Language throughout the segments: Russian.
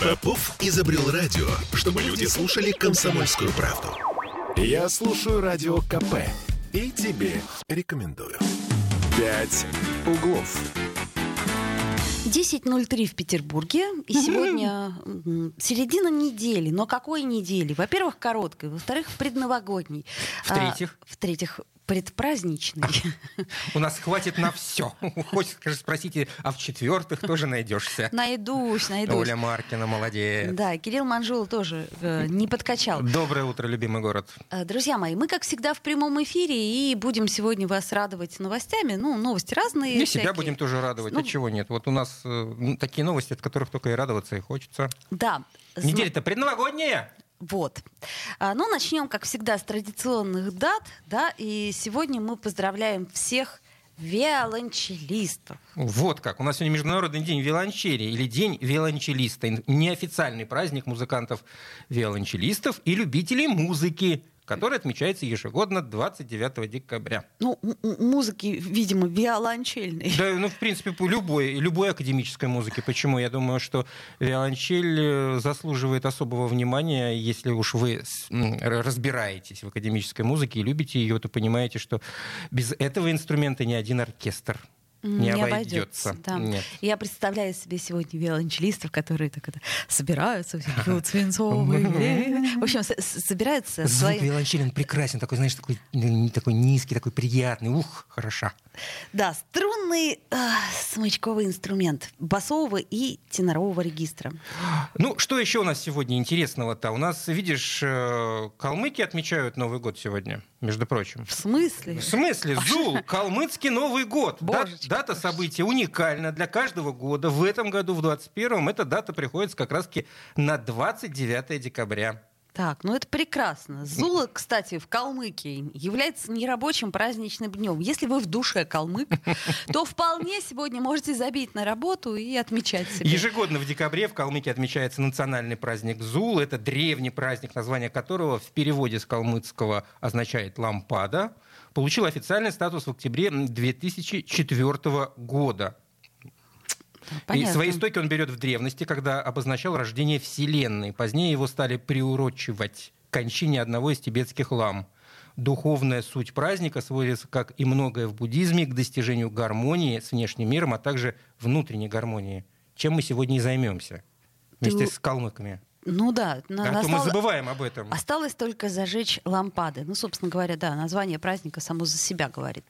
Попов изобрел радио, чтобы люди слушали комсомольскую правду. Я слушаю радио КП и тебе рекомендую. «Пять углов». 10.03 в Петербурге. И сегодня середина недели. Но какой недели? Во-первых, короткой. Во-вторых, предновогодней. В-третьих? А, в-третьих, предпраздничной. У нас хватит на все. Хочешь скажешь, спросите, а в четвертых тоже найдешься. Найдусь, найдусь. Оля Маркина, молодец. Да, Кирилл Манжул тоже э, не подкачал. Доброе утро, любимый город. Э, Друзья мои, мы, как всегда, в прямом эфире и будем сегодня вас радовать новостями. Ну, новости разные. И себя будем тоже радовать. Ну, а чего нет? Вот у нас э, такие новости, от которых только и радоваться и хочется. Да. Неделя-то предновогодняя. Вот. А, Ну, начнем, как всегда, с традиционных дат, да, и сегодня мы поздравляем всех виолончелистов. Вот как. У нас сегодня Международный день виолончели или День виолончелиста. Неофициальный праздник музыкантов-виолончелистов и любителей музыки, который отмечается ежегодно 29 декабря. Ну, музыки, видимо, виолончельной. Да, ну, в принципе, по любой, любой академической музыке. Почему? Я думаю, что виолончель э, заслуживает особого внимания. Если уж вы разбираетесь в академической музыке и любите ее, то понимаете, что без этого инструмента ни один оркестр не, обойдется. да. Нет. Я представляю себе сегодня виолончелистов, которые так это собираются, вот свинцовые. В общем, собираются Звук свои... виолончели, он прекрасен, такой, знаешь, такой, такой низкий, такой приятный. Ух, хороша. Да, струнный а, смычковый инструмент басового и тенорового регистра. Ну, что еще у нас сегодня интересного-то? У нас, видишь, э, калмыки отмечают Новый год сегодня, между прочим. В смысле? В смысле? Зул, калмыцкий Новый год. Божечки дата события уникальна для каждого года. В этом году, в 21-м, эта дата приходится как раз-таки на 29 декабря. Так, ну это прекрасно. Зула, кстати, в Калмыкии является нерабочим праздничным днем. Если вы в душе калмык, то вполне сегодня можете забить на работу и отмечать себя. Ежегодно в декабре в Калмыкии отмечается национальный праздник Зул. Это древний праздник, название которого в переводе с калмыцкого означает «лампада». Получил официальный статус в октябре 2004 года. И Понятно. свои истоки он берет в древности, когда обозначал рождение Вселенной. Позднее его стали приурочивать к кончине одного из тибетских лам. Духовная суть праздника сводится, как и многое в буддизме, к достижению гармонии с внешним миром, а также внутренней гармонии. Чем мы сегодня и займемся вместе Ты- с калмыками. Ну да, на- А то мы забываем об этом. Осталось только зажечь лампады. Ну, собственно говоря, да, название праздника само за себя говорит.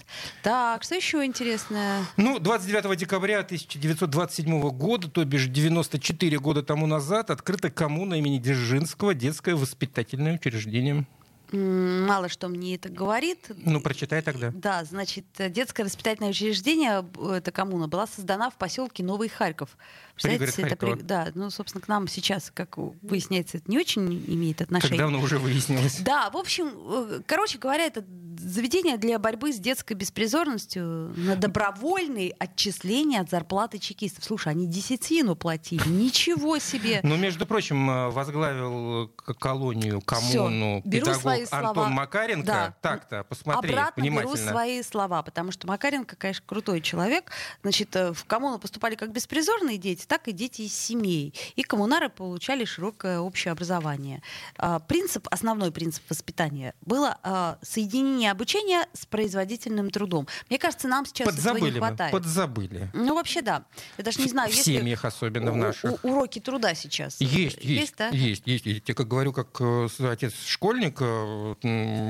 Так, что еще интересное? Ну, 29 декабря 1927 года, то бишь 94 года тому назад, открыта коммуна имени Дзержинского, детское воспитательное учреждение. Мало что мне это говорит. Ну, прочитай тогда. Да, значит, э, детское воспитательное учреждение, б- эта коммуна, была создана в поселке Новый Харьков. Это Харькова. да, ну, собственно, к нам сейчас, как выясняется, это не очень имеет Как отношение. давно уже выяснилось. Да, в общем, э, короче говоря, это заведение для борьбы с детской беспризорностью на добровольные отчисления от зарплаты чекистов. Слушай, они десятину платили. Ничего себе! Ну, между прочим, э, возглавил колонию, коммуну, Всё, беру педагог свои слова. Антон Макаренко. Да. Так-то, посмотри Обратно беру внимательно. свои слова, потому что Макаренко, конечно, крутой человек. Значит, э, в коммуну поступали как беспризорные дети, так и дети из семей. И коммунары получали широкое общее образование. А, Принцип, основной принцип воспитания было а, соединение обучения с производительным трудом. Мне кажется, нам сейчас этого не Подзабыли мы, хватает. подзабыли. Ну, вообще, да. Я даже не знаю, в есть ли семьях особенно в наших. уроки труда сейчас. Есть, есть, да? есть, есть. Я как говорю, как э, отец школьник, э,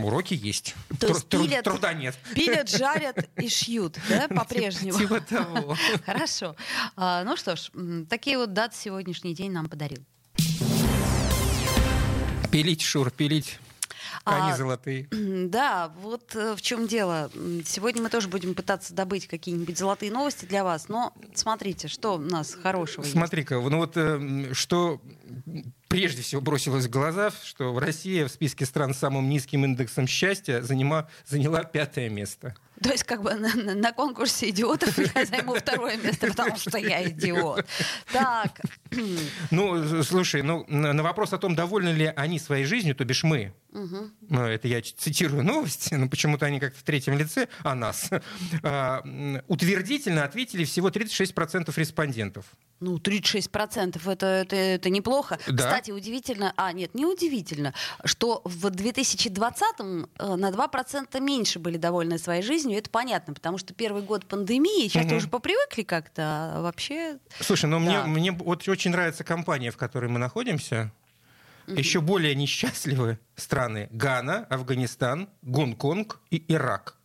уроки есть. То Тру- пилят- Труда нет. Пилят, жарят и шьют, да, по-прежнему. Типа того. Хорошо. А, ну что ж, такие вот даты сегодняшний день нам подарил. Пилить, Шур, пилить. Они А, золотые. Да, вот э, в чем дело. Сегодня мы тоже будем пытаться добыть какие-нибудь золотые новости для вас, но смотрите, что у нас хорошего. Смотри-ка, ну вот э, что прежде всего бросилось в глаза, что Россия в списке стран с самым низким индексом счастья занима, заняла пятое место. То есть как бы на, на- на конкурсе идиотов я займу второе место, потому что я идиот. Так, Ну, слушай, ну, на вопрос о том, довольны ли они своей жизнью, то бишь мы, угу. это я цитирую новости, но почему-то они как-то в третьем лице о нас, а, утвердительно ответили всего 36% респондентов. Ну, 36% это, это, это неплохо. Да. Кстати, удивительно, а нет, не удивительно, что в 2020-м э, на 2% меньше были довольны своей жизнью. Это понятно, потому что первый год пандемии, сейчас угу. уже попривыкли как-то, а вообще... Слушай, ну да. мне, мне вот очень нравится компания, в которой мы находимся. Угу. Еще более несчастливы страны Гана, Афганистан, Гонконг и Ирак.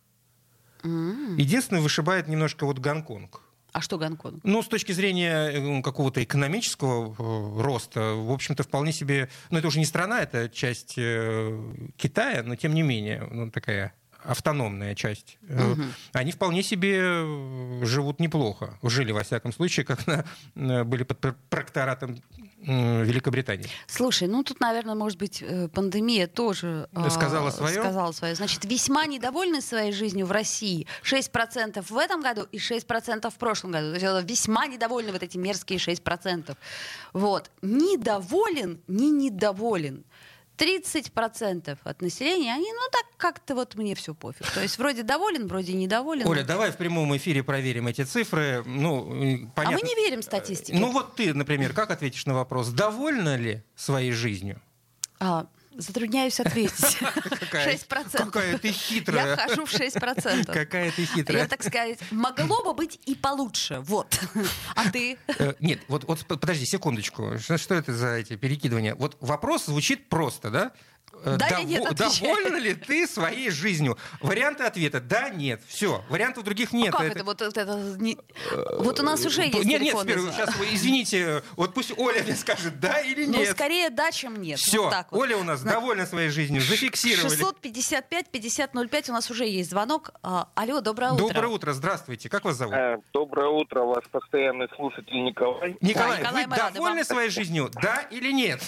Угу. Единственное, вышибает немножко вот Гонконг. А что Гонконг? Ну, с точки зрения э, какого-то экономического э, роста, в общем-то, вполне себе... Ну, это уже не страна, это часть э, Китая, но тем не менее, ну, такая автономная часть, угу. они вполне себе живут неплохо. Жили, во всяком случае, как на, были под прокторатом Великобритании. Слушай, ну тут, наверное, может быть, э, пандемия тоже э, сказала свое. Сказала свое. Значит, весьма недовольны своей жизнью в России. 6% в этом году и 6% в прошлом году. То есть весьма недовольны вот эти мерзкие 6%. Вот. Недоволен, не недоволен. 30% от населения, они, ну так как-то вот мне все пофиг. То есть вроде доволен, вроде недоволен. Оля, давай в прямом эфире проверим эти цифры. Ну, понятно. А мы не верим статистике. Ну вот ты, например, как ответишь на вопрос, довольна ли своей жизнью? А, Затрудняюсь ответить. 6%. Какая ты хитрая. Я хожу в 6%. Какая ты хитрая. Я, так сказать, могло бы быть и получше. Вот. А ты? Э, нет, вот, вот подожди секундочку. Что, что это за эти перекидывания? Вот вопрос звучит просто, да? Э, да Дов... нет, довольна ли ты своей жизнью? Варианты ответа да, нет. Все. Вариантов других нет. А как это, это вот это не... Вот у нас уже есть Нет, нет, теперь, сейчас извините, вот пусть Оля мне скажет да или ну, нет. Ну, скорее да, чем нет. Все, вот вот. Оля у нас На... довольна своей жизнью, зафиксировали. 655 5005 у нас уже есть звонок. А, алло, доброе утро. Доброе утро, здравствуйте. Как вас зовут? Э, доброе утро, ваш постоянный слушатель Николай. Николай, да, Николай вы довольны своей жизнью, да или нет?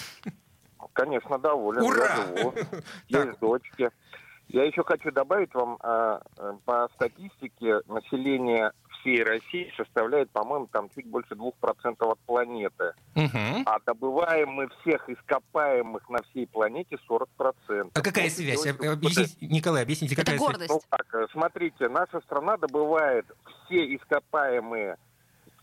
Конечно, доволен. Ура! Я живу. Есть дочки. Я еще хочу добавить вам, а, э, по статистике, население всей России составляет, по-моему, там чуть больше 2% от планеты. Угу. А добываем мы всех ископаемых на всей планете 40%. А какая связь? Объясните, Николай, объясните, какая Это гордость. связь? Ну, так, э, смотрите, наша страна добывает все ископаемые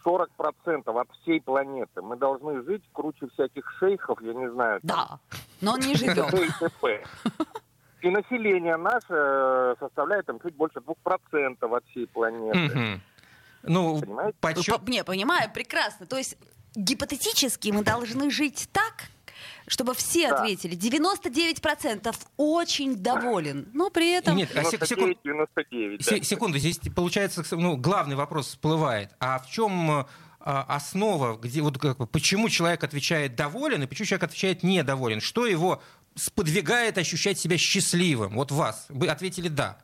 40% от всей планеты. Мы должны жить круче всяких шейхов, я не знаю. Да, но он не живет. И население наше э, составляет там чуть больше 2% от всей планеты. Ну, Понимаете? Почет... Не, понимаю, прекрасно. То есть гипотетически мы должны жить так, чтобы все да. ответили. 99% очень доволен, но при этом... Нет, 99, 99, да. Секунду, здесь получается ну, главный вопрос всплывает. А в чем а, основа, где вот как почему человек отвечает доволен и почему человек отвечает недоволен? Что его сподвигает ощущать себя счастливым? Вот вас. Вы ответили «да».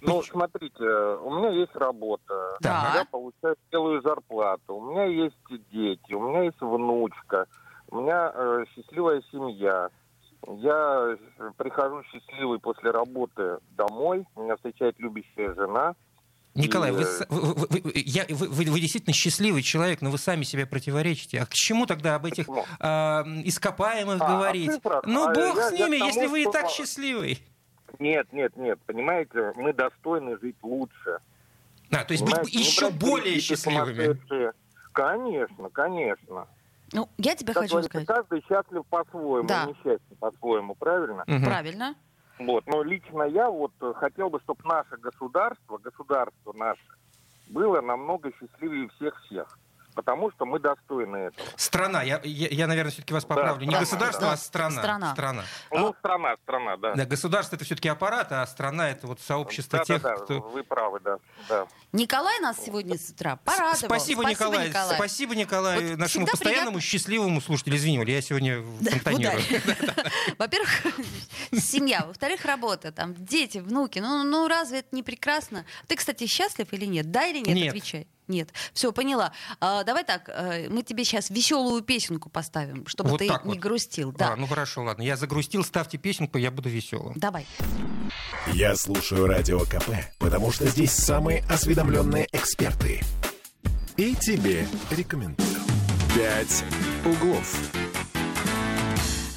Ну, смотрите, у меня есть работа, да. я получаю целую зарплату, у меня есть дети, у меня есть внучка, у меня э, счастливая семья. Я прихожу счастливый после работы домой. Меня встречает любящая жена. Николай, и... вы, вы, вы, я, вы, вы, вы действительно счастливый человек, но вы сами себе противоречите. А к чему тогда об этих э, ископаемых а, говорить? А ну, а бог я, с ними, я если тому, вы и так счастливый. Нет, нет, нет, понимаете, мы достойны жить лучше. А, то есть понимаете? быть еще более счастливыми. Конечно, конечно. Ну, я тебе как хочу сказать. Каждый счастлив по-своему, да. несчастный по-своему, правильно? Угу. Правильно. Вот, но лично я вот хотел бы, чтобы наше государство, государство наше, было намного счастливее всех-всех потому что мы достойны этого. Страна, я, я, я наверное, все-таки вас поправлю. Да, не страна, государство, да. а страна. Страна. страна. Ну, а, страна, страна, да. Да, государство это все-таки аппарат, а страна это вот сообщество да, тех, да, да, кто... Вы правы, да. да. Николай нас сегодня с утра порадовал. Спасибо, Николай. Николай. Спасибо, Николай, вот нашему постоянному приятно... счастливому слушателю. Извини, я сегодня фонтанирую. Во-первых, семья. Во-вторых, работа. Там дети, внуки. Ну, ну разве это не прекрасно? Ты, кстати, счастлив или нет? Да или? Нет. Отвечай. Нет. Все, поняла. А, давай так, э, мы тебе сейчас веселую песенку поставим, чтобы вот ты не вот. грустил. Да. А, ну хорошо, ладно. Я загрустил, ставьте песенку, я буду веселым. Давай. Я слушаю радио КП, потому что здесь самые осведомленные эксперты. И тебе рекомендую. «Пять углов».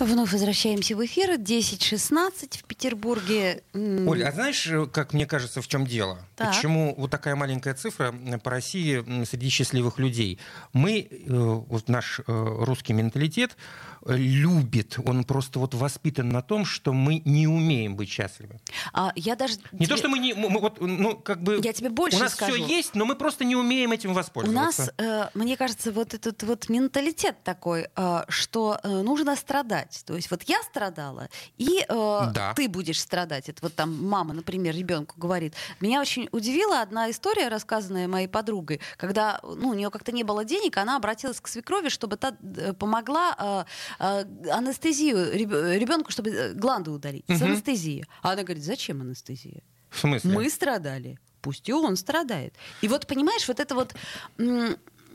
Вновь возвращаемся в эфир. 10.16 в Петербурге. Оля, а знаешь, э, как мне кажется, в чем дело? Так. Почему вот такая маленькая цифра по России среди счастливых людей? Мы, э, вот наш э, русский менталитет любит, он просто вот воспитан на том, что мы не умеем быть счастливы. А, я даже... Не то, что мы не... мы- вот, ну, как бы... Я тебе больше У нас скажу. все есть, но мы просто не умеем этим У воспользоваться. нас, э, мне кажется, вот этот вот менталитет такой, э, что э, нужно страдать. То есть вот я страдала, и э, Да. ты будешь страдать. Это вот там мама, например, ребенку говорит. Меня очень удивила одна история, рассказанная моей подругой, когда ну, у нее как-то не было денег, она обратилась к свекрови, чтобы та э, помогла э, анестезию реб- ребенку, чтобы э, гланды удалить. С Мгм. анестезией. А она говорит, зачем анестезия? В смысле? Мы страдали, пусть и он страдает. И вот понимаешь, вот это вот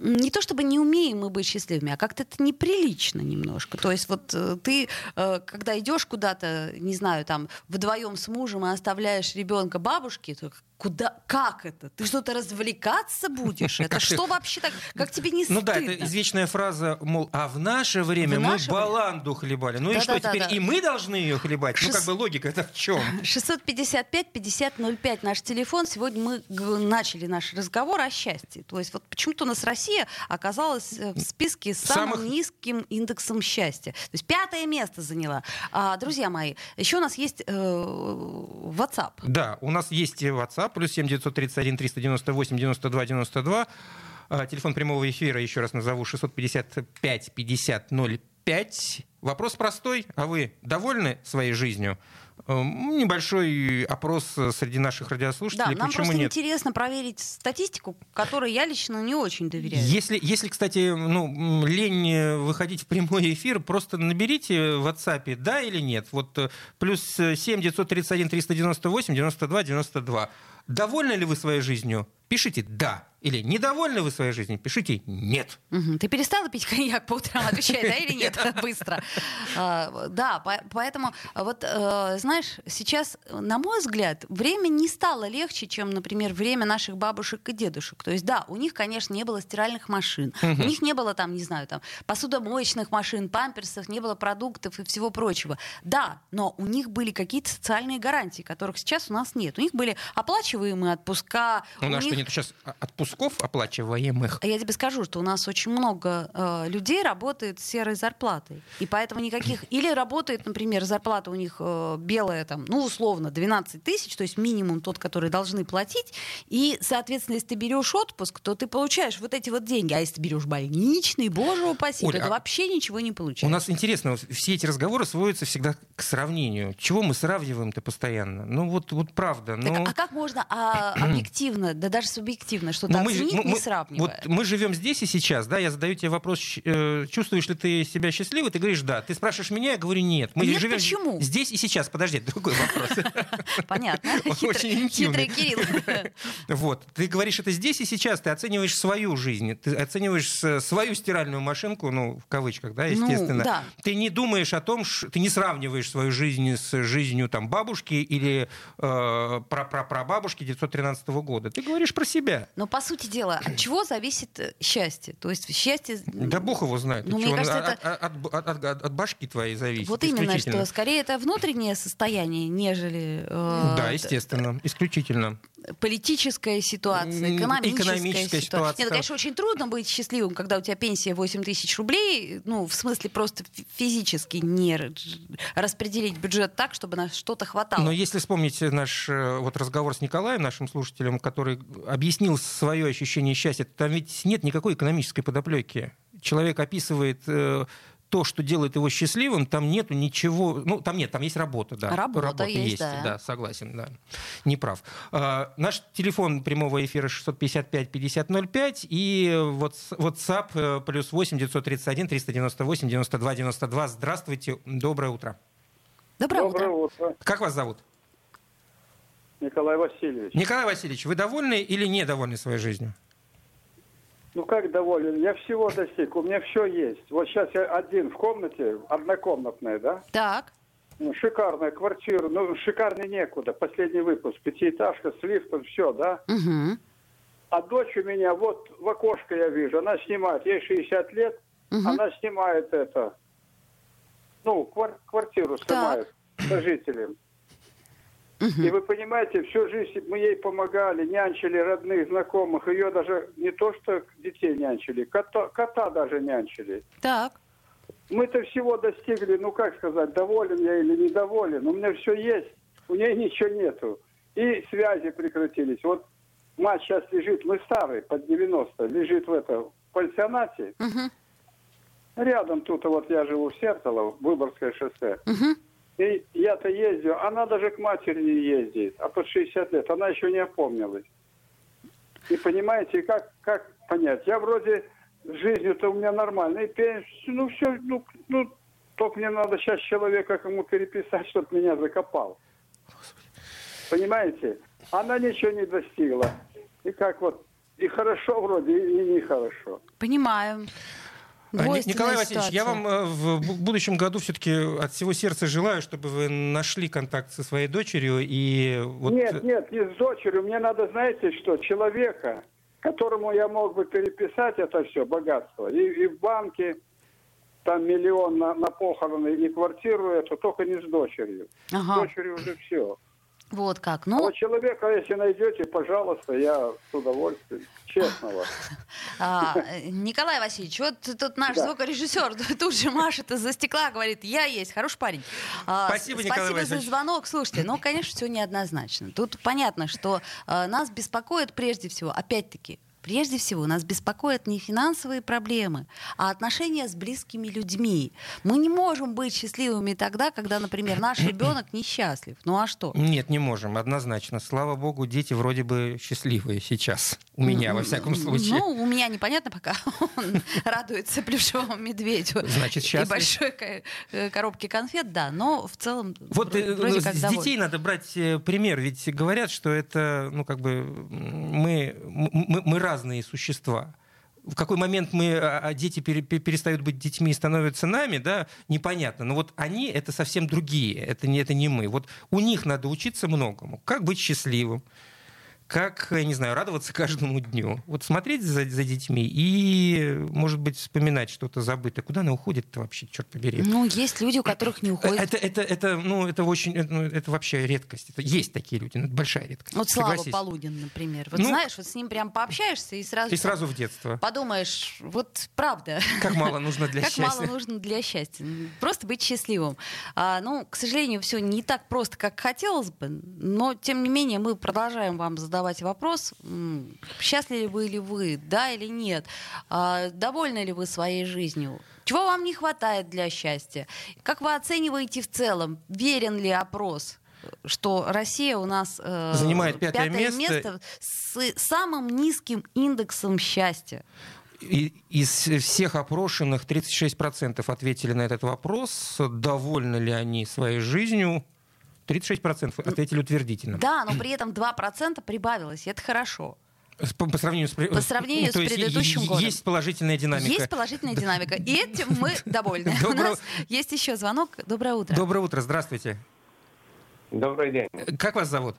не то чтобы не умеем мы быть счастливыми, а как-то это неприлично немножко. То есть вот э, ты, э, когда идешь куда-то, не знаю, там вдвоем с мужем и оставляешь ребенка бабушке, то куда, как это? Ты что-то развлекаться будешь? Это что вообще так? Как тебе не Ну стыдно? да, это извечная фраза, мол, а в наше время В мы время? баланду хлебали. Ну и что, теперь и мы должны ее хлебать? Ну как бы логика это в чем? 655-5005 наш телефон. Сегодня мы начали наш разговор о счастье. То есть вот почему-то у нас Россия оказалась э, в списке с самым Самых- низким индексом счастья. То есть пятое место заняла. А, друзья мои, еще у нас есть э, WhatsApp. Да, у нас есть WhatsApp, плюс 7 931 398 92 92. А, Телефон прямого эфира, еще раз назову, 655 50 05. Вопрос простой. А вы довольны своей жизнью? Эм, Небольшой опрос среди наших Да, радиослушателей. нам Почему просто нет? интересно проверить статистику, которой я лично не очень доверяю. Если, если, кстати, ну, лень э, выходить в прямой эфир, просто наберите в WhatsApp «да» или «нет». Вот э, плюс э, 7 931 398 92 92. Довольны ли вы своей жизнью? Пишите «да». Или недовольны вы своей жизнью? Пишите «нет». Ты перестала пить коньяк по утрам? Отвечай, да или нет? Быстро. А, Да, по- поэтому, а вот, э, знаешь, сейчас, на мой взгляд, время не стало легче, чем, например, время наших бабушек и дедушек. То есть, да, у них, конечно, не было стиральных машин, у них не было там, не знаю, там, посудомоечных машин, памперсов, не было продуктов и всего прочего. Да, но у них были какие-то социальные гарантии, которых сейчас у нас нет. У них были оплачиваемые отпуска. У нас них- что, нет сейчас отпусков оплачиваемых? а Я тебе скажу, что у нас очень много э, людей работает с серой зарплатой. И поэтому никаких... Или работает, например, зарплата у них э, белая, там, ну, условно, 12 тысяч, то есть минимум тот, который должны платить. И, соответственно, если ты берешь отпуск, то ты получаешь вот эти вот деньги. А если ты берешь больничный, боже упаси, Оль, то ты а вообще ничего не получаешь. У нас интересно, все эти разговоры сводятся всегда к сравнению. Чего мы сравниваем-то постоянно? Ну вот, вот правда. Так, ну... а как можно а, объективно, да даже субъективно, что-то Но мы, же- оценить, мы- не сравнивая? вот мы живем здесь и сейчас, да, я задаю тебе вопрос, э, чувствуешь ли ты себя счастливой, ты говоришь да, ты спрашиваешь меня, я говорю нет. Мы Нет, живем почему? здесь и сейчас, подожди, другой вопрос. Понятно. Очень. Хитрый Кирилл. Вот, ты говоришь это здесь и сейчас, ты оцениваешь свою жизнь, ты оцениваешь с- свою стиральную машинку, ну, в кавычках, да, Ну, естественно. да. Ты не думаешь о том, ты не сравниваешь свою жизнь с жизнью там бабушки или э, прабабушки 913 года. Ты говоришь про себя. Но по сути дела, от чего зависит э, счастье? То есть счастье... Да бог его знает. Ну, мне кажется, от, это- от- от- от- от- от башки твоей зависит. Вот именно, что скорее это внутреннее состояние, нежели э, Да, естественно, исключительно. Политическая ситуация, экономическая, экономическая ситуация. Нет, ну, конечно, очень трудно быть счастливым, когда у тебя пенсия 8 тысяч рублей, ну, в смысле просто фи- физически не распределить бюджет так, чтобы на что-то хватало. Но если вспомнить наш э, вот разговор с Николаем, нашим слушателем, который объяснил свое ощущение счастья, там ведь нет никакой экономической подоплеки. Человек описывает э, то, что делает его счастливым, там нету ничего, ну там нет, там есть работа, да. Работа есть, да. согласен, да, не прав. А, наш телефон прямого эфира 655-5005 и WhatsApp э, плюс 8 931 398 92 92. Здравствуйте, доброе утро. Доброе, Доброе утро. утро, Как вас зовут? Николай Васильевич. Николай Васильевич, вы довольны или недовольны своей жизнью? Ну как доволен? Я всего достиг, у меня все есть. Вот сейчас я один в комнате, однокомнатная, да? Так. Ну, шикарная квартира, ну шикарнее некуда. Последний выпуск, пятиэтажка с лифтом, все, да? Мгм. А дочь у меня, вот в окошко я вижу, она снимает, ей 60 лет, Угу. Она снимает это, ну, квар- квартиру снимает так. жителям. Угу. И вы понимаете, всю жизнь мы ей помогали, нянчили родных, знакомых. Ее даже не то, что детей нянчили, кота, кота даже нянчили. Так. Мы-то всего достигли, ну как сказать, доволен я или недоволен. У меня все есть, у нее ничего нету. И связи прекратились. Вот мать сейчас лежит, мы старый, под 90, лежит в этом в пансионате. Угу. Рядом тут, вот я живу в Сертолово, Выборгское шоссе. Угу. И я-то ездил, она даже к матери не ездит, а под 60 лет, она еще не опомнилась. И понимаете, как, как понять? Я вроде жизнью-то у меня нормальная, и пенсия, ну все, ну, ну, только мне надо сейчас человека кому переписать, чтобы меня закопал. Понимаете? Она ничего не достигла. И как вот, и хорошо вроде, и нехорошо. Понимаю. Николай Васильевич, ситуация. я вам э, в будущем году все-таки от всего сердца желаю, чтобы вы нашли контакт со своей дочерью и вот... Нет, нет, не с дочерью. Мне надо, знаете что, человека, которому я мог бы переписать это все богатство. И, и в банке там миллион на, на похороны и квартиру эту, только не с дочерью. Ага. С дочерью уже все. Вот как. Ну... Вот человека, если найдете, пожалуйста, я с удовольствием. Честного. А, Николай Васильевич, вот тут наш да. звукорежиссер тут же машет из-за стекла, говорит, я есть, хороший парень. А, спасибо, Николай Спасибо Васильевич. за звонок. Слушайте, ну, конечно, все неоднозначно. Тут понятно, что а, нас беспокоит прежде всего, опять-таки, Прежде всего, нас беспокоят не финансовые проблемы, а отношения с близкими людьми. Мы не можем быть счастливыми тогда, когда, например, наш ребенок несчастлив. Ну а что? Нет, не можем, однозначно. Слава богу, дети вроде бы счастливые сейчас. У меня, во всяком случае. Ну, у меня непонятно пока. Он радуется плюшевому медведю. Значит, счастлив. И большой э, коробке конфет, да. Но в целом Вот э, вроде как с детей надо брать э, пример. Ведь говорят, что это, ну, как бы, мы, мы, мы разные существа. В какой момент мы, а, а дети перестают быть детьми и становятся нами, да, непонятно. Но вот они — это совсем другие, это не, это не мы. Вот у них надо учиться многому. Как быть счастливым, как, я не знаю, радоваться каждому дню. Вот смотреть за, за детьми и, может быть, вспоминать что-то забытое. Куда она уходит-то вообще, черт побери? Ну, есть люди, у которых не уходит. Это, это, это, ну, это очень, это, ну, это вообще редкость. Это, есть такие люди, но это большая редкость. Вот Слава Согласись. Полудин, например. Вот ну, знаешь, вот с ним прям пообщаешься и сразу... И сразу в детство. Подумаешь, вот правда. Как мало нужно для как счастья. Как мало нужно для счастья. Просто быть счастливым. А, ну, к сожалению, все не так просто, как хотелось бы, но, тем не менее, мы продолжаем вам задавать вопрос, счастливы ли вы, да или нет, а, довольны ли вы своей жизнью, чего вам не хватает для счастья, как вы оцениваете в целом, верен ли опрос? что Россия у нас э, занимает пятое, пятое место. место с самым низким индексом счастья. И, из всех опрошенных 36% ответили на этот вопрос, довольны ли они своей жизнью. 36% ответили утвердительно. Да, но при этом 2% прибавилось, и это хорошо. По, по сравнению с, по сравнению с предыдущим годом. Есть положительная динамика. Есть положительная динамика. И этим мы довольны. У нас есть еще звонок. Доброе утро. Доброе утро, здравствуйте. Добрый день. Как вас зовут?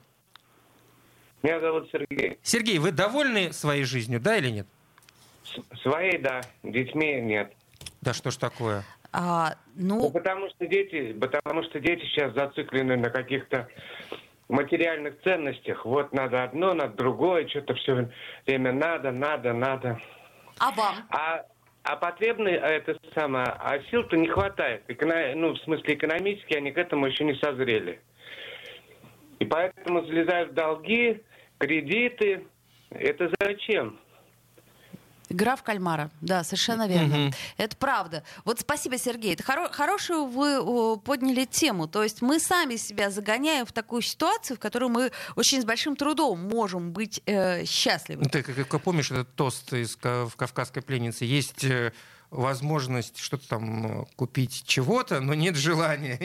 Меня зовут Сергей. Сергей, вы довольны своей жизнью, да или нет? Своей, да. Детьми нет. Да что ж такое? А, ну... ну, потому что дети, потому что дети сейчас зациклены на каких-то материальных ценностях. Вот надо одно, надо другое, что-то все время надо, надо, надо. А вам? А, а потребны а это самое, а сил-то не хватает. Эко, ну, в смысле экономически они к этому еще не созрели. И поэтому залезают в долги, кредиты. Это зачем? Игра в кальмара, да, совершенно верно. Угу. Это правда. Вот спасибо, Сергей. Это хоро- хорошую вы о, подняли тему. То есть мы сами себя загоняем в такую ситуацию, в которой мы очень с большим трудом можем быть э, счастливы. Ты как, как помнишь этот тост из в «Кавказской пленнице»? Есть э, возможность что-то там э, купить чего-то, но нет желания.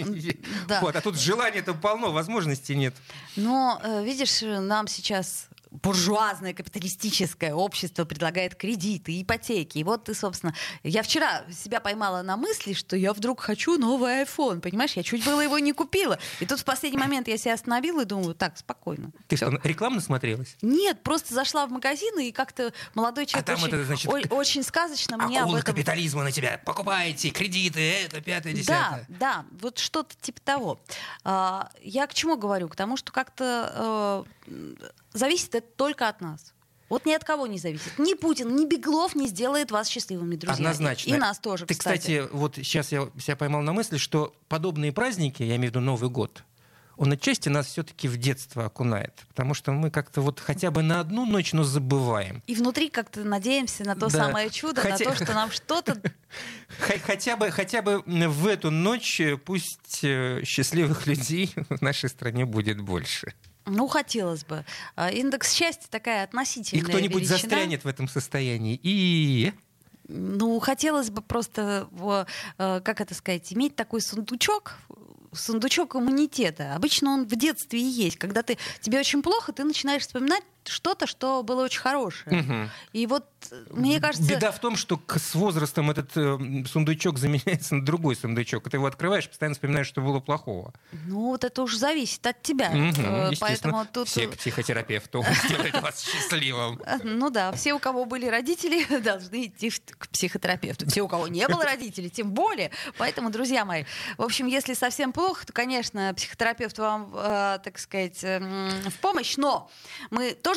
Да. Вот, а тут желания-то полно, возможностей нет. Но, э, видишь, нам сейчас буржуазное капиталистическое общество предлагает кредиты, ипотеки. И вот ты, собственно, я вчера себя поймала на мысли, что я вдруг хочу новый iPhone, понимаешь? Я чуть было его не купила. И тут в последний момент я себя остановила и думаю, так, спокойно. Ты что, рекламно смотрелась? Нет, просто зашла в магазин и как-то молодой человек А там очень, это, значит, о- очень сказочно мне об этом... капитализма на тебя. Покупайте кредиты, это, пятое, Да, десятое. да, вот что-то типа того. А, Я к чему говорю? К тому, что как-то э, зависит это только от нас. Вот ни от кого не зависит. Ни Путин, ни Беглов не сделает вас счастливыми, друзья. Однозначно. И нас тоже, Ты, кстати, вот сейчас я себя поймал на мысли, что подобные праздники, я имею в виду Новый год, он отчасти нас все-таки в детство окунает. Потому что мы как-то вот хотя бы на одну ночь, но забываем. И внутри как-то надеемся на то Да. самое чудо, Хотя- на то, что нам что-то... Хотя бы, хотя бы в эту ночь э, пусть э, счастливых людей в нашей стране будет больше. Ну, хотелось бы. А, Индекс счастья такая И относительная кто-нибудь величина. застрянет в этом состоянии. И Ну, хотелось бы просто, э, как это сказать, иметь такой сундучок, сундучок иммунитета. Обычно он в детстве и есть. Когда ты, тебе очень плохо, ты начинаешь вспоминать что-то, что было очень хорошее. Мгм. И вот, э, мне кажется... Беда в том, что с возрастом этот э, сундучок заменяется на другой сундучок. Ты его открываешь, постоянно вспоминаешь, что было плохого. Ну, вот это уже зависит от тебя. Э, естественно. Поэтому тут... Все к психотерапевту сделает вас счастливым. Э, Ну да, все, у кого были родители, должны идти к психотерапевту. Все, у кого не было родителей, тем более. Поэтому, друзья мои, в общем, если совсем плохо, то, конечно, психотерапевт вам, э, так сказать, эм, в помощь, но мы тоже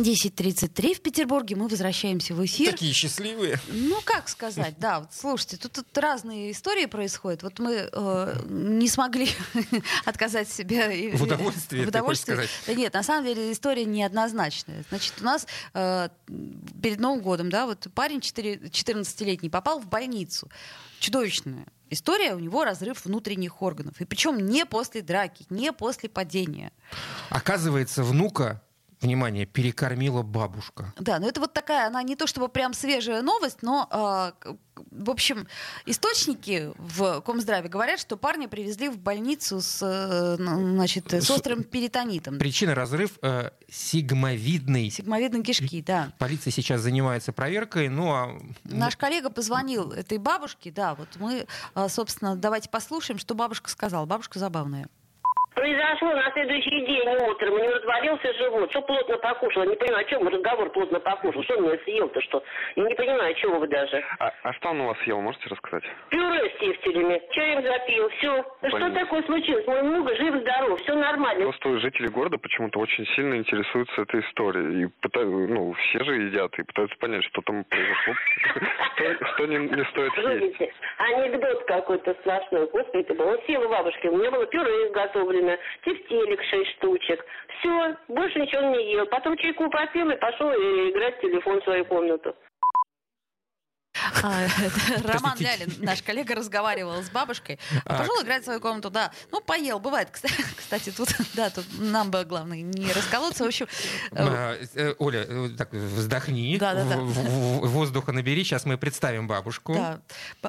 10.33 в Петербурге. Мы возвращаемся в эфир. Такие счастливые. Ну, как сказать, да. Вот, слушайте, тут, тут разные истории происходят. Вот мы э, не смогли отказать себе... В удовольствии, в удовольствии. хочешь Да нет, на самом деле история неоднозначная. Значит, у нас э, перед Новым годом, да, вот парень 4 14-летний попал в больницу. Чудовищная история, у него разрыв внутренних органов. И причем не после драки, не после падения. Оказывается, внука, внимание, перекормила бабушка. Да, но это вот такая, она не то чтобы прям свежая новость, но, э, в общем, источники в Комздраве говорят, что парня привезли в больницу с, э, ну, значит, с острым перитонитом. Причина разрыв э, сигмовидный. Сигмовидной кишки, да. Полиция сейчас занимается проверкой, ну а Наш коллега позвонил этой бабушке, да, вот мы, э, собственно, давайте послушаем, что бабушка сказала. Бабушка забавная. Произошло на следующий день утром, у него развалился живот, что плотно покушал, не понимаю, о чем разговор плотно покушал, что он мне съел-то, что? Я не понимаю, чего вы даже. А, а что он у вас съел, можете рассказать? Пюре с тефтелями, чаем запил, все. Что Понятно. такое случилось? Мой внук жив-здоров, все нормально. Просто жители города почему-то очень сильно интересуются этой историей. И пытаются, ну, все же едят и пытаются понять, что там произошло. Что- Что не стоит есть. Анекдот какой-то сплошной. Господи. Вот села у бабушки, у меня было пюре изготовлено, тефтелик шесть штучек. Все, больше ничего не ел. Потом чайку попил и пошел и играть в телефон в свою комнату. А, Роман. Лялин, наш коллега, разговаривал с бабушкой. А, Пошел играть в свою комнату, да. Ну, поел, бывает. Кстати, тут, да, тут нам бы, главное, не расколоться. В общем, э, э, Оля, э, так, вздохни, воздуха набери, сейчас мы представим бабушку. да,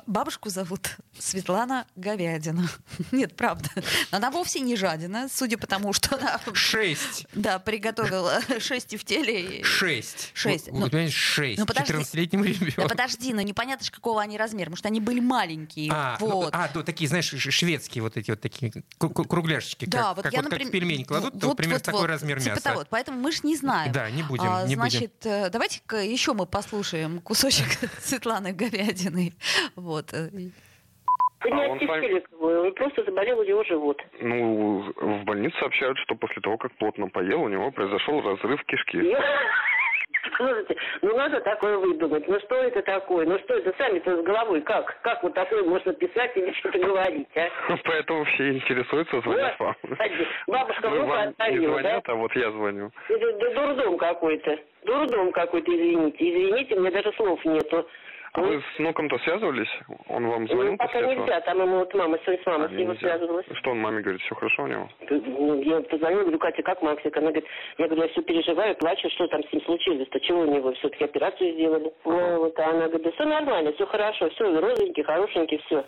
бабушку зовут Светлана Говядина. Нет, правда. Она вовсе не жадина, судя по тому, что она, Шесть. да, приготовила шесть в теле. Шесть. Шесть. Ну, шесть. ну, подожди. 14-летнему Да ребенку. Подожди, ну непонятно же, какого они размера. Может, они были маленькие. А, ну, вот. а, ну, такие, знаешь, шведские вот эти вот такие кру- кру- кругляшечки, Да, как, вот как, я, вот как например, пельмени кладут, то вот, примерно вот, такой вот, размер типа мяса. того. Поэтому мы ж не знаем. Да, не будем, А, не будем. значит, э, давайте-ка еще мы послушаем кусочек Светланы Говядиной. Вот. э, Да не А от он сам- тефтелек, он просто заболел у него живот. Ну, в больнице сообщают, что после того, как плотно поел, у него произошел разрыв кишки. Слушайте, ну надо такое выдумать. Ну что это такое? Ну что это сами-то с головой? Как? Как вот такое можно писать или что-то говорить, а? Поэтому все интересуются, звонят вам. Бабушка Ну, внука вам не звонят, а вот я звоню. Это дурдом какой-то. Дурдом какой-то, извините. Извините, мне даже слов нету. А вы с внуком-то связывались? Он вам звонил Ну, пока после этого? нельзя, там ему вот мама, сегодня с мамой А, с него нельзя. связывалась. Что он маме говорит, все хорошо у него? Ну, Я позвонила, говорю, Катя, как Максик? Она говорит, я говорю, я все переживаю, плачу, что там с ним случилось-то, чего у него, все-таки операцию сделали. Ну, вот, а она говорит, да все нормально, все хорошо, все, розовенький, хорошенький, все.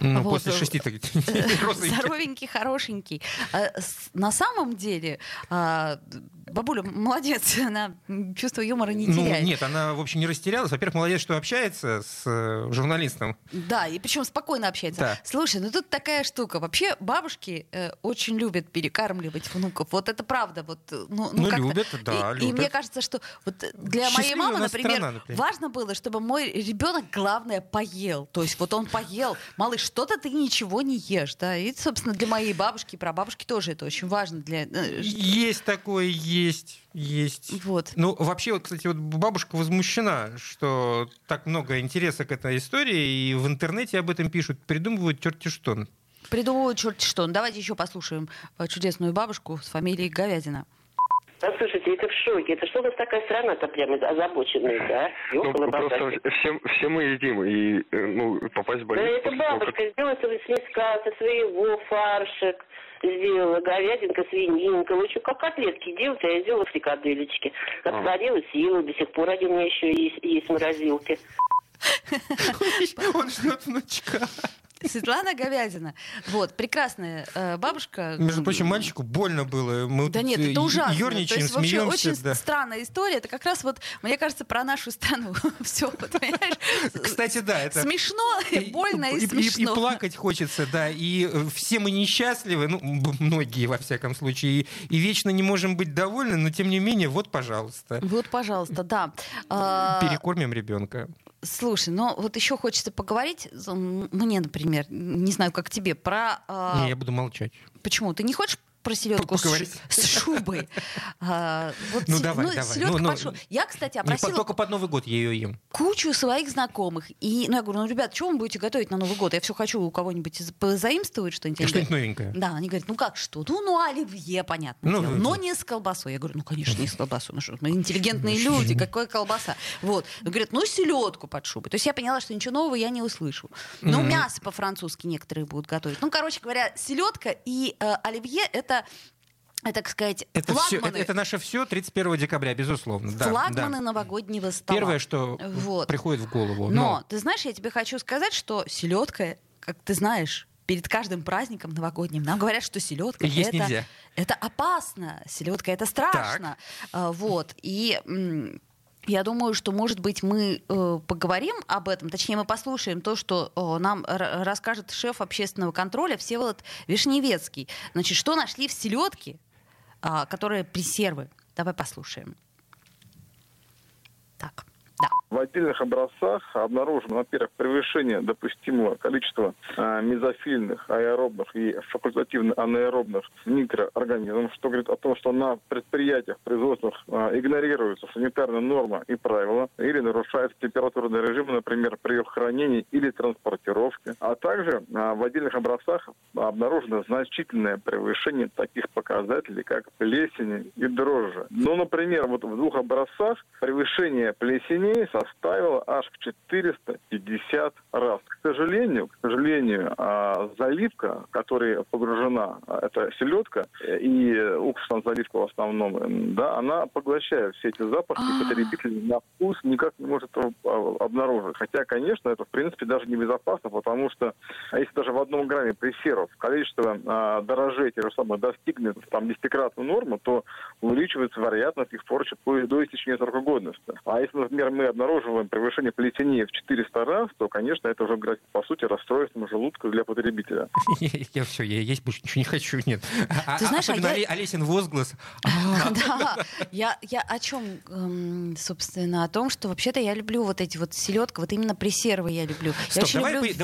Ну, Вот. после шести так. Здоровенький, хорошенький. А, На самом деле, а, бабуля молодец, она чувство юмора не Ну, теряет. нет, она, в общем, не растерялась. Во-первых, молодец, что общается с э, журналистом. Да, и причем спокойно общается. Да. Слушай, ну тут такая штука. Вообще бабушки э, очень любят перекармливать внуков. Вот это правда. Вот, э, ну, Ну, как-то. любят, да, и, и любят. мне кажется, что вот для моей Счастливая мамы, у нас например, страна, например. важно было, чтобы мой ребенок, главное, поел. То есть вот он поел. Малыш, что-то ты ничего не ешь. Да? И, собственно, для моей бабушки и прабабушки тоже это очень важно. Для, э, Есть такое, есть, есть. вот. Ну, вообще, вот, кстати, вот бабушка возмущена, что так много интереса к этой истории, и в интернете об этом пишут, придумывают черти что. Придумывают черти что. Ну, давайте еще послушаем э, чудесную бабушку с фамилией Говядина. Послушайте, это в шоке. Это что у вас такая страна-то прямо озабоченная, да? Ну, просто бабушка. все, все мы едим, и э, ну, попасть в Да больницу... это после того, как- бабушка сделала с мяска, со своего фаршик сделала, говядинка, свининка, лучше как котлетки делать, а я сделала фрикаделечки. Отварила, съела, до сих пор они у меня еще есть, есть в морозилке. Он ждет внучка. Светлана Говядина. Вот, прекрасная э, бабушка. Между прочим, мальчику больно было. Мы Да нет, э, это ужасно. Ерничаем, То есть, вообще смеемся. очень да. странная история. Это как раз вот, мне кажется, про нашу страну. Все, понимаешь? Кстати, да, это... Смешно, больно и, и, смешно. и плакать хочется, да. И э, все мы несчастливы, ну, многие, во всяком случае, и, и вечно не можем быть довольны, но тем не менее, вот, пожалуйста, Вот, пожалуйста, да. А, перекормим ребенка. Слушай, ну вот еще хочется поговорить, мне, например, не знаю, как тебе, про... а, Не, я буду молчать. Почему? Ты не хочешь про селедку с, Поговорить. с шубой? А, вот Ну, се- давай, давай. селедка Ну, ну, шу- Я, кстати, по- опросила только под Новый год я ее ем. кучу своих знакомых. И, ну, я говорю, ну, ребят, что вы будете готовить на Новый год? Я все хочу у кого-нибудь позаимствовать что-нибудь. Что-нибудь новенькое. Да, они говорят, ну как что? Ну, ну, оливье, понятно. Ну, дело, ну, но не с колбасой. Я говорю, ну, конечно, не с колбасой. Ну что, мы интеллигентные люди, какая колбаса? Вот. Говорят, ну, селедку под шубой. То есть я поняла, что ничего нового я не услышу. Ну, мясо по-французски некоторые будут готовить. Ну, короче говоря, селедка и э, оливье это, э, так сказать, Это, все, флагманы, это, это наше все 31 декабря, безусловно. Да, флагманы да. новогоднего стола. Первое, что Вот. приходит в голову. Но, ты знаешь, я тебе хочу сказать, что селедка, как ты знаешь, перед каждым праздником новогодним нам говорят, что селедка Есть это, нельзя. это опасно, селедка это страшно. А, вот. И я думаю, что, может быть, мы э, поговорим об этом, точнее, мы послушаем то, что э, нам расскажет шеф общественного контроля Всеволод Вишневецкий. Значит, что нашли в селедке, а, которые пресервы. Давай послушаем. Так, да. В отдельных образцах обнаружено, во-первых, превышение допустимого количества а, мезофильных, аэробных и факультативно анаэробных микроорганизмов, что говорит о том, что на предприятиях производственных а, игнорируются санитарные нормы и правила или нарушается температурный режим, например, при хранении или транспортировке. А также а, в отдельных образцах обнаружено значительное превышение таких показателей, как плесени и дрожжи. Ну, например, вот в двух образцах превышение плесени составило аж в 450 раз. К сожалению, к сожалению, а, заливка, в которой погружена а, эта селедка э, и уксусная заливка в основном, да, она поглощает все эти запахи, А. потребитель на вкус никак не может обнаружить. Хотя, конечно, это в принципе даже небезопасно, потому что если даже в одном грамме пресеров количество а, дрожжей те же самые достигнет там десятикратную норму, то увеличивается вероятность их порчи по- до истечения срока годности. А если, например, мы обнаруживаем превышение плесени в 400 раз, то, конечно, это уже грозит, по сути, расстройством желудка для потребителя. Я, все, я есть больше ничего не хочу, нет. А- Ты а- знаешь, а особенно Олесин возглас. Да, я, я о чем, эм, собственно, о том, что вообще-то я люблю вот эти вот селедка, вот именно пресервы я люблю. я Стоп, очень давай, люблю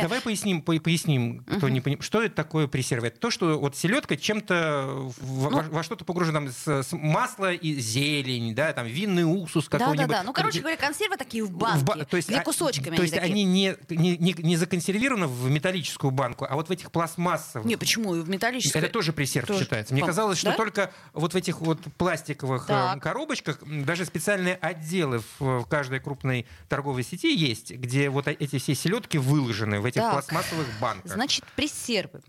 давай- поясним, по- поясним, кто не понимает, что это такое пресервы. Это то, что вот селедка чем-то Ну. во, что-то погружена, там, масло и зелень, да, там винный уксус Да, какой-нибудь. да, да. Ну, короче говоря, консервы такие в банке, ба- то есть, где а- кусочками То есть такие. они не, не, не, не законсервированы в металлическую банку, а вот в этих пластмассовых. Не, почему? В металлической... Это тоже пресерв Тоже. считается. Мне казалось, что да? только вот в этих вот пластиковых э, Так. коробочках даже специальные отделы в, в каждой крупной торговой сети есть, где вот э- эти все селедки выложены в этих Так. пластмассовых банках. Значит, пресервы.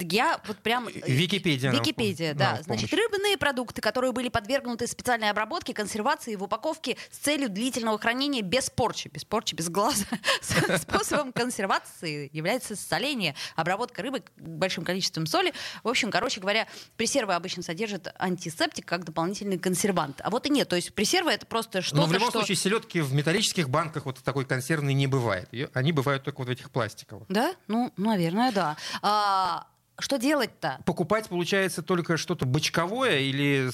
Я вот прям... э, Википедия нам в Википедия, пом- да. нам в Значит, рыбные продукты, которые были подвергнуты специальной обработке, консервации в упаковке с целью длительного хранения без порчи. Без порчи, без глаза. Способом консервации является соление, обработка рыбы большим количеством соли. В общем, короче говоря, пресервы обычно содержат антисептик как дополнительный консервант. А вот и нет. То есть пресервы это просто что-то, Но в любом что... случае селедки в металлических банках вот такой консервной не бывает. Они бывают только вот в этих пластиковых. Да? Ну, наверное, да. А, что делать-то? Покупать получается только что-то бочковое или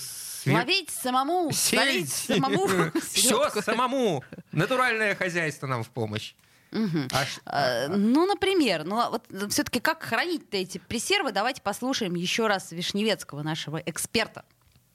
све- Ловить самому, солить самому Все самому. Натуральное хозяйство нам в помощь. Мгм. А А, Ну, например, ну а вот все-таки как хранить-то эти пресервы? Давайте послушаем еще раз Вишневецкого, нашего эксперта.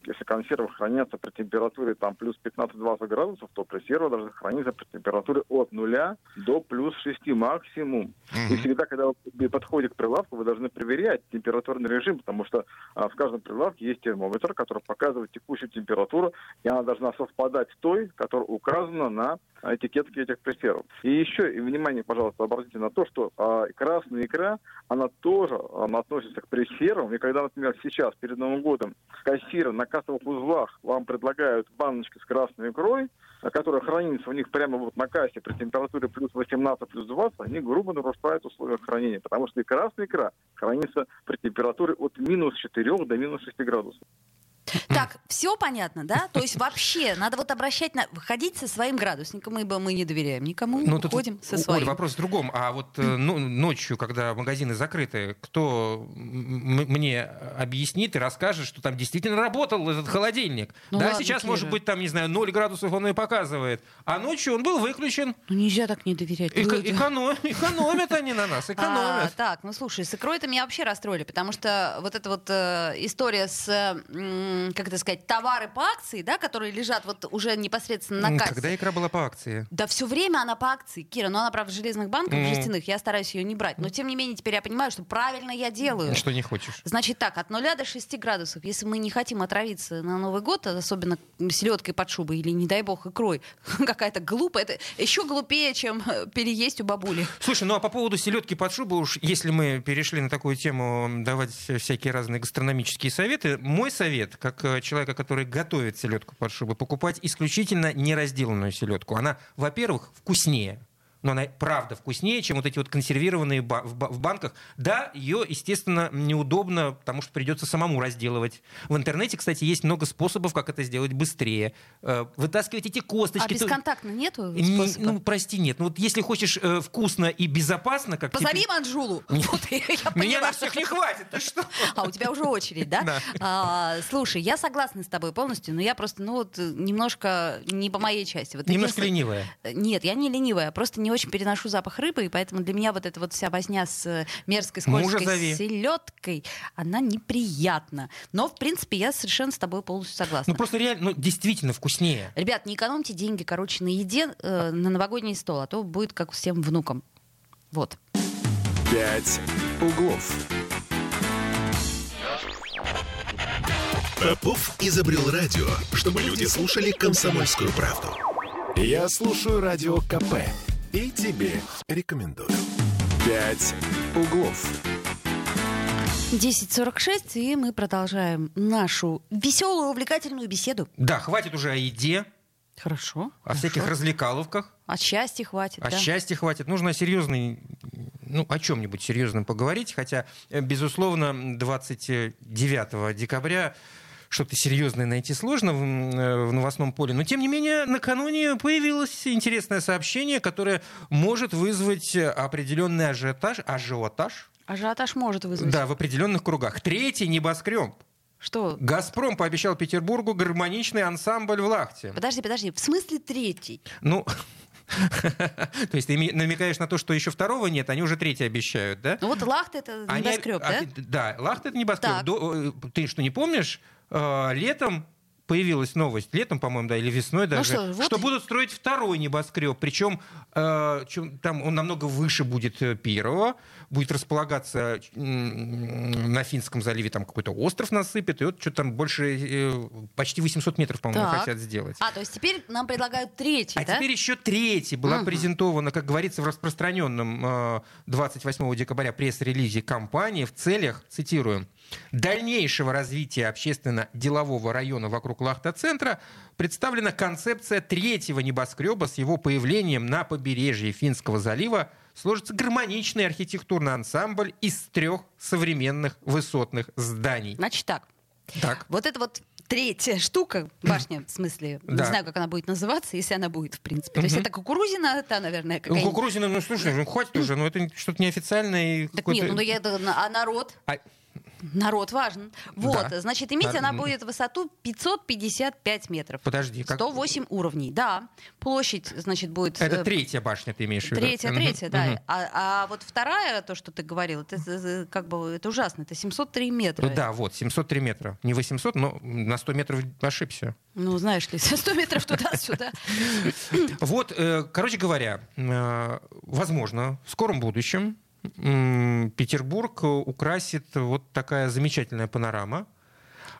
Если консервы хранятся при температуре там плюс 15-20 градусов, то пресерва должна храниться при температуре от нуля до плюс 6 максимум. И всегда, когда вы подходите к прилавку, вы должны проверять температурный режим, потому что а, в каждом прилавке есть термометр, который показывает текущую температуру, и она должна совпадать с той, которая указана на этикетке этих пресервов. И еще, и внимание, пожалуйста, обратите на то, что а, красная икра, она тоже она относится к пресервам. И когда, например, сейчас, перед Новым годом, кассиры на кассовых узлах вам предлагают баночки с красной икрой, а, которая хранится у них прямо вот на кассе при температуре плюс 18, плюс 20, они грубо нарушают условия хранения. Потому что и красная икра хранится при температуре от минус 4 до минус 6 градусов. Так, все понятно, да? То есть вообще надо вот обращать на... Выходить со своим градусником, ибо мы не доверяем никому, Ну, тут, ходим со Оль, своим. вопрос в другом. А вот э, ну, ночью, когда магазины закрыты, кто мне объяснит и расскажет, что там действительно работал этот холодильник? Ну да, ладно, сейчас, Кира. может быть, там, не знаю, 0 градусов он и показывает. А ночью он был выключен. Ну нельзя так не доверять. Эко- эконом- экономят они на нас, А, экономят. так, ну слушай, с икрой-то меня вообще расстроили, потому что вот эта вот э, история с, э, как это сказать, товары по акции, да, которые лежат вот уже непосредственно на кассе. Когда икра была по акции? Да все время она по акции, Кира, но она, правда, в железных банках, в Мгм. жестяных, я стараюсь ее не брать. Но, тем не менее, теперь я понимаю, что правильно я делаю. Что не хочешь? Значит так, от 0 до 6 градусов. Если мы не хотим отравиться на Новый год, особенно селедкой под шубой или, не дай бог, икрой, какая-то глупая, это еще глупее, чем э, переесть у бабули. Слушай, ну а по поводу селедки под шубу, уж если мы перешли на такую тему, давать всякие разные гастрономические советы, мой совет, как э, человека, который готовит селедку под шубу, покупать исключительно неразделанную селедку. Она, во-первых, вкуснее. Но она правда вкуснее, чем вот эти вот консервированные в ба- в банках. Да, ее, естественно, неудобно, потому что придется самому разделывать. В интернете, кстати, есть много способов, как это сделать быстрее. Э, Вытаскивать эти А косточки. то- бесконтактно нету не- способа? ну, прости, нет. Ну, вот если хочешь э, вкусно и безопасно, как Позови теперь- Манжулу. Вот, Меня на всех не хватит, ты что? А у тебя уже очередь, да? Да. А, слушай, я согласна с тобой полностью, но я просто, ну вот, немножко не по моей части. Немножко ленивая. Нет, я не ленивая, просто не очень переношу запах рыбы, и поэтому для меня вот эта вот вся возня с э, мерзкой скользкой селедкой, она неприятна. Но, в принципе, я совершенно с тобой полностью согласна. Ну, просто реально, ну, действительно вкуснее. Ребят, не экономьте деньги, короче, на еде э, на новогодний стол, а то будет как всем внукам. Вот. «Пять углов». Попов изобрел радио, чтобы люди слушали комсомольскую правду. Я слушаю радио КП и тебе рекомендую. «Пять углов». 10.46, и мы продолжаем нашу веселую, увлекательную беседу. Да, хватит уже о еде, Хорошо. о всяких развлекаловках. От счастья хватит, О да. счастье хватит. Нужно о серьезной, ну, о чем-нибудь серьезном поговорить. Хотя, э, безусловно, 29 декабря что-то серьезное найти сложно в, э, в новостном поле. Но, тем не менее, накануне появилось интересное сообщение, которое может вызвать определенный ажиотаж. Ажиотаж? Ажиотаж может вызвать. Да, в определенных кругах. Третий небоскреб. Что? «Газпром» пообещал Петербургу гармоничный ансамбль в Лахте. Подожди, подожди. В смысле третий? Ну, то есть ты намекаешь на то, что еще второго нет, они уже третий обещают, да? Ну вот Лахта это небоскреб, да? Да, Лахта это небоскреб. Ты что, не помнишь? Э, Летом появилась новость летом, по-моему, да, или весной даже, Ну что, вот- будут строить второй небоскреб. Причем чем- там он намного выше будет э, первого, будет располагаться на Финском заливе, там какой-то остров насыпет, и вот что там больше, э, почти 800 метров, по-моему, Так. хотят сделать. А, то есть теперь нам предлагают третий, А да? теперь еще третий была Мгм. презентована, как говорится, в распространенном э, 28 декабря пресс-релизе компании в целях, цитирую, дальнейшего развития общественно-делового района вокруг Лахта-центра представлена концепция третьего небоскреба с его появлением на побережье Финского залива сложится гармоничный архитектурный ансамбль из трех современных высотных зданий. Значит так, Так. вот это вот третья штука, башня, в смысле, не Да. знаю, как она будет называться, если она будет, в принципе. То есть это кукурузина, та, наверное, Ну, какая-нибудь. Кукурузина, ну слушай, ну хватит уже, ну это что-то неофициальное. и Так нет, ну я, это а народ? А- Народ важен. Вот, Да. значит, иметь Да, она будет высоту 555 метров. Подожди, как... 108 уровней, да. Площадь, значит, будет... Это э, третья башня, ты имеешь в виду? Третья, третья, да. мгм. А, а вот вторая, то, что ты говорил, это, э, как бы это ужасно. Это 703 метра. Ну Да, вот, 703 метра. Не 800, но на 100 метров ошибся. Ну, знаешь ли, 100 метров туда-сюда. Вот, э, короче говоря, возможно, в скором будущем Петербург украсит вот такая замечательная панорама.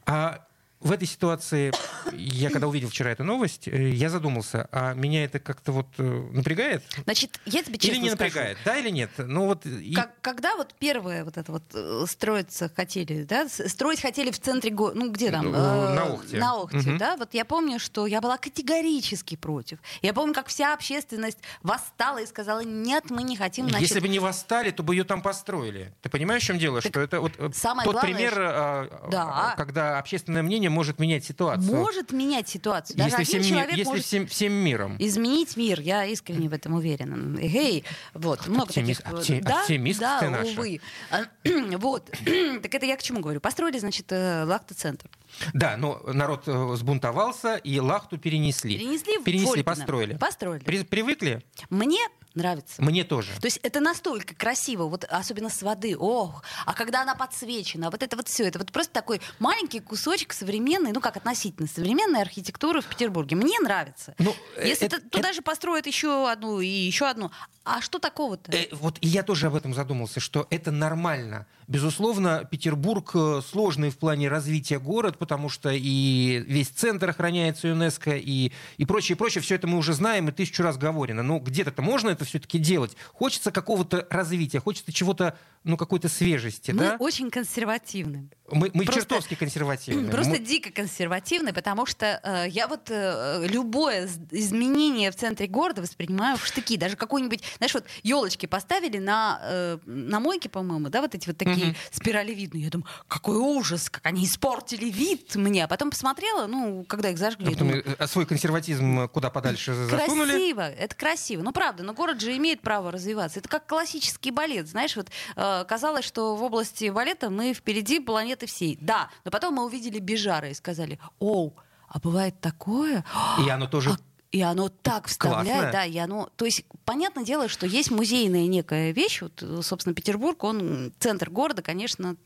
А в этой ситуации, я когда увидел вчера эту новость, э, я задумался, а меня это как-то вот э, напрягает? Значит, я тебе честно Или не скажу. напрягает? Да или нет? Ну вот... и- Как- когда вот первое вот это вот э, строиться хотели, да, строить хотели в центре города, ну где там? Ну, на Охте. На Охте, Мгм. да, вот я помню, что я была категорически против. Я помню, как вся общественность восстала и сказала, нет, мы не хотим, значит, Если бы не восстали, то бы ее там построили. Ты понимаешь, в чем дело? Так что это вот самое тот главное, пример, что- а, Да. а, когда общественное мнение может менять ситуацию. может менять ситуацию. Даже если один всем, человек если может всем, всем миром. изменить мир. Я искренне в этом уверена. Эй, вот, много Оптимист- таких... опти- да, оптимистка да, ты наша. увы. А, Вот. Так это я к чему говорю? Построили, значит, э, лактоцентр. Да, но народ э, сбунтовался, и Лахту перенесли. Перенесли Перенесли, построили. Построили. При- привыкли? Мне нравится. Мне тоже. То есть это настолько красиво, вот особенно с воды, ох, а когда она подсвечена, вот это вот все, это вот просто такой маленький кусочек современной, ну как относительно современной архитектуры в Петербурге. Мне нравится. Ну, Если э, т- э, туда же построят еще одну и еще одну, а что такого-то? Э, вот и я тоже об этом задумался, что это нормально. Безусловно, Петербург э, сложный в плане развития город, потому что и весь центр охраняется ЮНЕСКО, и, и прочее, прочее. Все это мы уже знаем и тысячу раз говорено. Но где-то-то можно это все-таки делать. Хочется какого-то развития, хочется чего-то, ну, какой-то свежести, Мы да? очень консервативны. Мы, мы просто- чертовски консервативны. Просто Мы- дико консервативны, потому что э, я вот э, любое изменение в центре города воспринимаю в штыки. Даже какой-нибудь, знаешь, вот елочки поставили на, э, на мойке, по-моему, да, вот эти вот такие Мгм. спиралевидные. Я думаю, какой ужас, как они испортили вид мне. А потом посмотрела, ну, когда их зажгли, А потом, думаю, э, свой консерватизм куда подальше засунули. Красиво, это красиво. Ну, правда, но город же имеет право развиваться. Это как классический балет. Знаешь, вот э, казалось, что в области балета мы впереди планеты всей. Да, но потом мы увидели Бежара и сказали, оу, а бывает такое? И оно тоже А- И оно так вставляет, Классное. да, и оно, то есть, понятное дело, что есть музейная некая вещь, вот, э, собственно, Петербург, он центр города, конечно,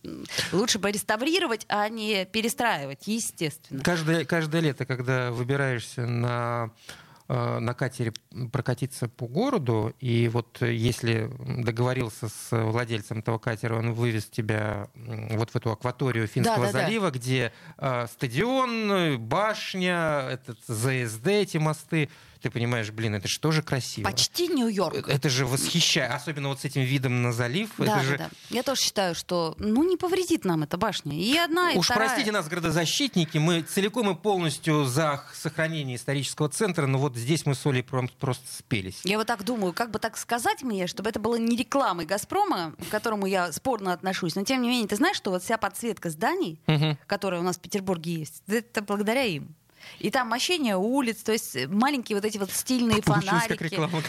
лучше бы реставрировать, а не перестраивать, естественно. Каждое, каждое лето, когда выбираешься на, э, на катере прокатиться по городу, и вот э, если договорился с владельцем этого катера, он вывез тебя вот в эту акваторию Финского Да-да-да. залива, где э, стадион, э, башня, этот ЗСД, эти мосты, ты понимаешь, блин, это же тоже красиво. Почти Нью-Йорк. Это же восхищает, особенно вот с этим видом на залив. Да, это да, же... да. Я тоже считаю, что ну не повредит нам эта башня. И одна, и Уж вторая. простите нас, градозащитники, мы целиком и полностью за сохранение исторического центра, но вот здесь мы с Олей прям просто спелись. Я вот так думаю, как бы так сказать мне, чтобы это было не рекламой «Газпрома», к которому я спорно отношусь, но тем не менее, ты знаешь, что вот вся подсветка зданий, Мгм. которая у нас в Петербурге есть, это благодаря им. И там мощение улиц, то есть маленькие вот эти вот стильные Получилось фонарики. как реклама.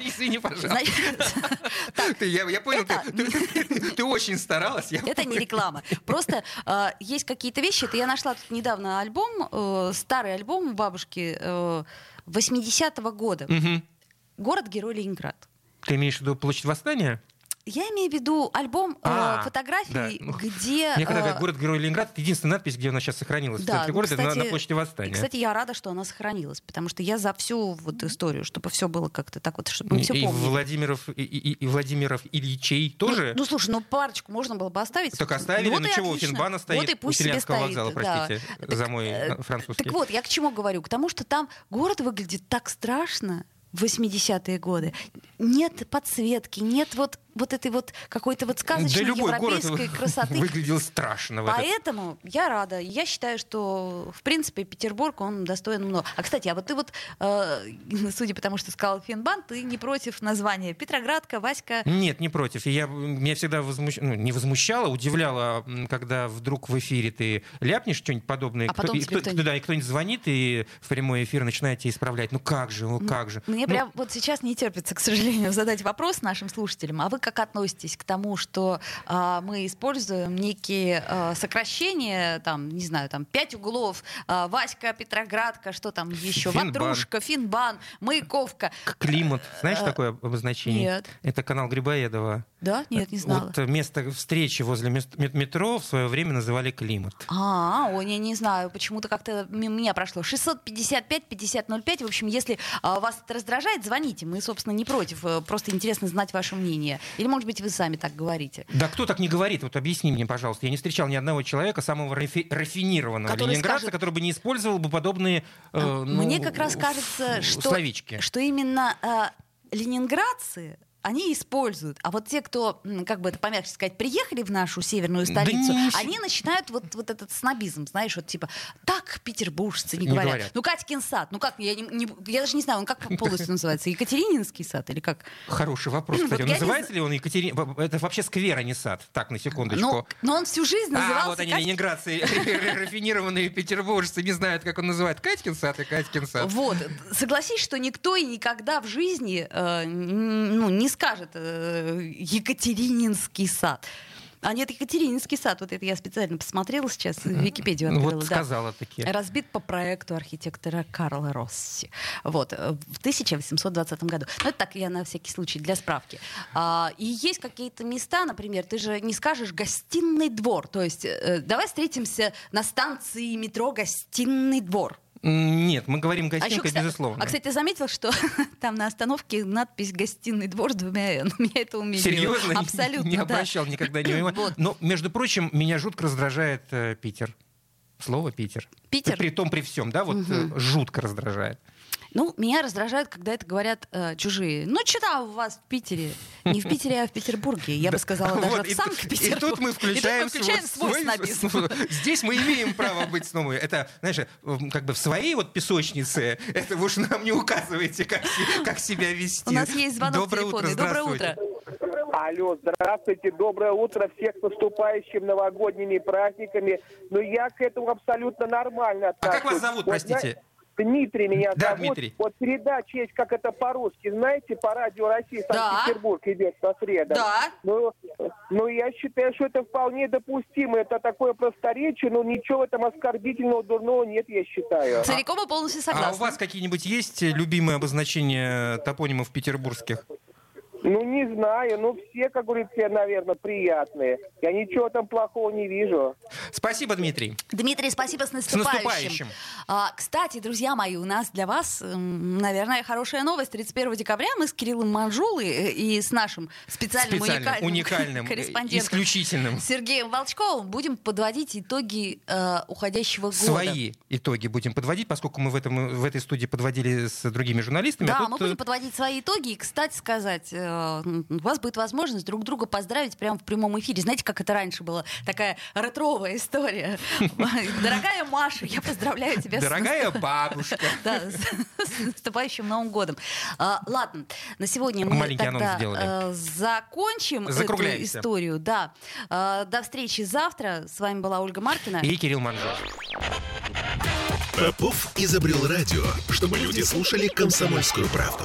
Извини, пожалуйста. Я, понял, ты- очень старалась. Это не реклама. Просто э, есть какие-то вещи. Это я нашла тут недавно альбом, э, старый альбом бабушки э, 80-го года. Город-герой Ленинград. Ты имеешь в виду площадь восстания? Я имею в виду альбом э, А, фотографий, да. Ну, где... Мне когда э, говорят город-герой Ленинград, это единственная надпись, где она сейчас сохранилась в Да, центре ну, города, на- на, кстати, площади Восстания. И, кстати, я рада, что она сохранилась, потому что я за всю вот историю, чтобы все было как-то так вот, чтобы мы все и помнили. Владимиров, и, и- и Владимиров Ильичей тоже? Ну, ну, слушай, ну парочку можно было бы оставить. Только оставили, Вот ну и чего, у отлично. Финбана стоит, вот и у пусть себе Селянского стоит, вокзала, да. простите, Так, за мой э, э, французский. Так вот, я к чему говорю? К тому, что там город выглядит так страшно, в 80-е годы. Нет подсветки, нет вот, вот этой вот какой-то вот сказочной да любой город европейской красоты. выглядел страшно в этот Поэтому я рада. Я считаю, что, в принципе, Петербург, он достоин много. А, кстати, а вот ты вот, э, судя по тому, что сказал Финбан, ты не против названия Петроградка, Васька. Нет, не против. Я, меня всегда возмущ... ну, не возмущало, удивляло, когда вдруг в эфире ты ляпнешь что-нибудь подобное, А потом и кто, кто-нибудь- да, и кто-нибудь звонит, и в прямой эфир начинаете исправлять. Ну как же, ну как же. Мне Ну, прям вот сейчас не терпится, к сожалению, задать вопрос нашим слушателям. А вы как относитесь к тому, что а, мы используем некие а, сокращения, там, не знаю, там, пять углов, а, Васька, Петроградка, что там еще, Финбан. Ватрушка, Финбан, Маяковка. Климат. Знаешь Э, такое обозначение? нет. Это канал Грибоедова. Да? Нет, не знала. Вот э, место встречи возле метро в свое время называли климат. А, ой, я не знаю, почему-то как-то меня прошло. 655-5005. В общем, если вас это раздражает, звоните. Мы, собственно, не против. Э, Просто интересно знать ваше мнение. Или, может быть, вы сами так говорите. Да кто так не говорит? Вот объясни мне, пожалуйста. Я не встречал ни одного человека самого рафи- рафинированного Который ленинградца, скажет- который бы не использовал бы подобные э, ну, Мне как раз кажется, что, словечки. что именно э, ленинградцы они используют. А вот те, кто, как бы это помягче сказать, приехали в нашу северную Да столицу, не- они начинают вот, вот этот снобизм, знаешь, вот типа, так петербуржцы не, Не говорят. говорят. Ну, Катькин сад, ну как, я, не, не- я даже не знаю, он как полностью называется, Екатерининский сад или как? Хороший вопрос, Вот кстати. не Называется ли он Екатерин... Это вообще сквер, а не сад. Так, на секундочку. Ну, но он всю жизнь назывался А, вот они, Катькин- ленинградцы, рафинированные петербуржцы, не знают, как он называет. Катькин сад и Катькин сад. Вот, согласись, что никто и никогда в жизни э, ну, не скажет э, Екатерининский сад. А нет, Екатерининский сад, вот это я специально посмотрела сейчас, в Википедию Ну, открыла. вот да. сказала такие. Разбит по проекту архитектора Карла Росси. Вот, э, в 1820 году. Ну, это так, я на всякий случай, для справки. А, и есть какие-то места, например, ты же не скажешь «гостиный двор». То есть э, давай встретимся на станции метро «Гостиный двор». Нет, мы говорим А, еще, гостинка, кстати, безусловно. а, кстати, ты заметил, что там на остановке надпись «Гостиный двор» с двумя «н». Меня это умилило. Серьезно? Абсолютно, Не да. обращал никогда внимания. Вот. Но, между прочим, меня жутко раздражает э, Питер. Слово Питер. Питер? При том, при всем, да, вот э, жутко раздражает. Ну, меня раздражает, когда это говорят э, чужие. Ну, что у вас в Питере? Не в Питере, а в Петербурге. Я бы сказала, даже Вот, в и, Санкт-Петербурге. и тут мы включаем, И тут мы включаем свой- свой снобизм. свой- Здесь мы имеем право быть снобами. Это, знаешь, как бы в своей вот песочнице, это вы уж нам не указываете, как, се- как себя вести. У нас есть звонок Доброе утро, телефонный. Доброе здравствуйте. утро. Алло, здравствуйте, доброе утро, всех с наступающим новогодними праздниками. Ну, я к этому абсолютно нормально А как вас зовут, простите? Дмитрий меня Да, зовут. Дмитрий. Вот передача есть, как это по-русски, знаете, по радио России Да. Санкт-Петербург идет по средам. Да. Ну, ну, я считаю, что это вполне допустимо. Это такое просторечие, но ничего в этом оскорбительного, дурного нет, я считаю. Целиком и полностью А согласна. у вас какие-нибудь есть любимые обозначения топонимов петербургских? Ну, не знаю. Ну, все, как говорится, наверное, приятные. Я ничего там плохого не вижу. Спасибо, Дмитрий. Дмитрий, спасибо с наступающим. наступающим. А, кстати, друзья мои, у нас для вас, наверное, хорошая новость. 31 декабря мы с Кириллом Манжулой э, и с нашим специальным, Специальным, уникальным, уникальным, корреспондентом исключительным. Сергеем Волчковым будем подводить итоги э, уходящего года. Свои итоги будем подводить, поскольку мы в, этом, в этой студии подводили с другими журналистами. Да, а мы тут, э, будем подводить свои итоги. И, кстати сказать, э, у вас будет возможность друг друга поздравить прямо в прямом эфире. Знаете, как это раньше было? Такая ретровая история. Дорогая Маша, я поздравляю тебя с Дорогая бабушка. Да, с, с наступающим Новым годом. А, ладно, на сегодня мы Маленький тогда э, закончим эту историю. Да. А, до встречи завтра. С вами была Ольга Маркина. И Кирилл Манжел. Попов изобрел радио, чтобы люди слушали комсомольскую правду.